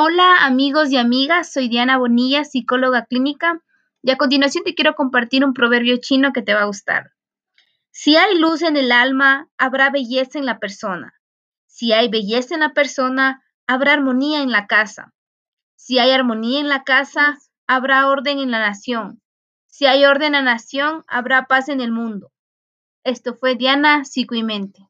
Hola amigos y amigas, soy Diana Bonilla, psicóloga clínica, y a continuación te quiero compartir un proverbio chino que te va a gustar. Si hay luz en el alma, habrá belleza en la persona. Si hay belleza en la persona, habrá armonía en la casa. Si hay armonía en la casa, habrá orden en la nación. Si hay orden en la nación, habrá paz en el mundo. Esto fue Diana Psico y Mente.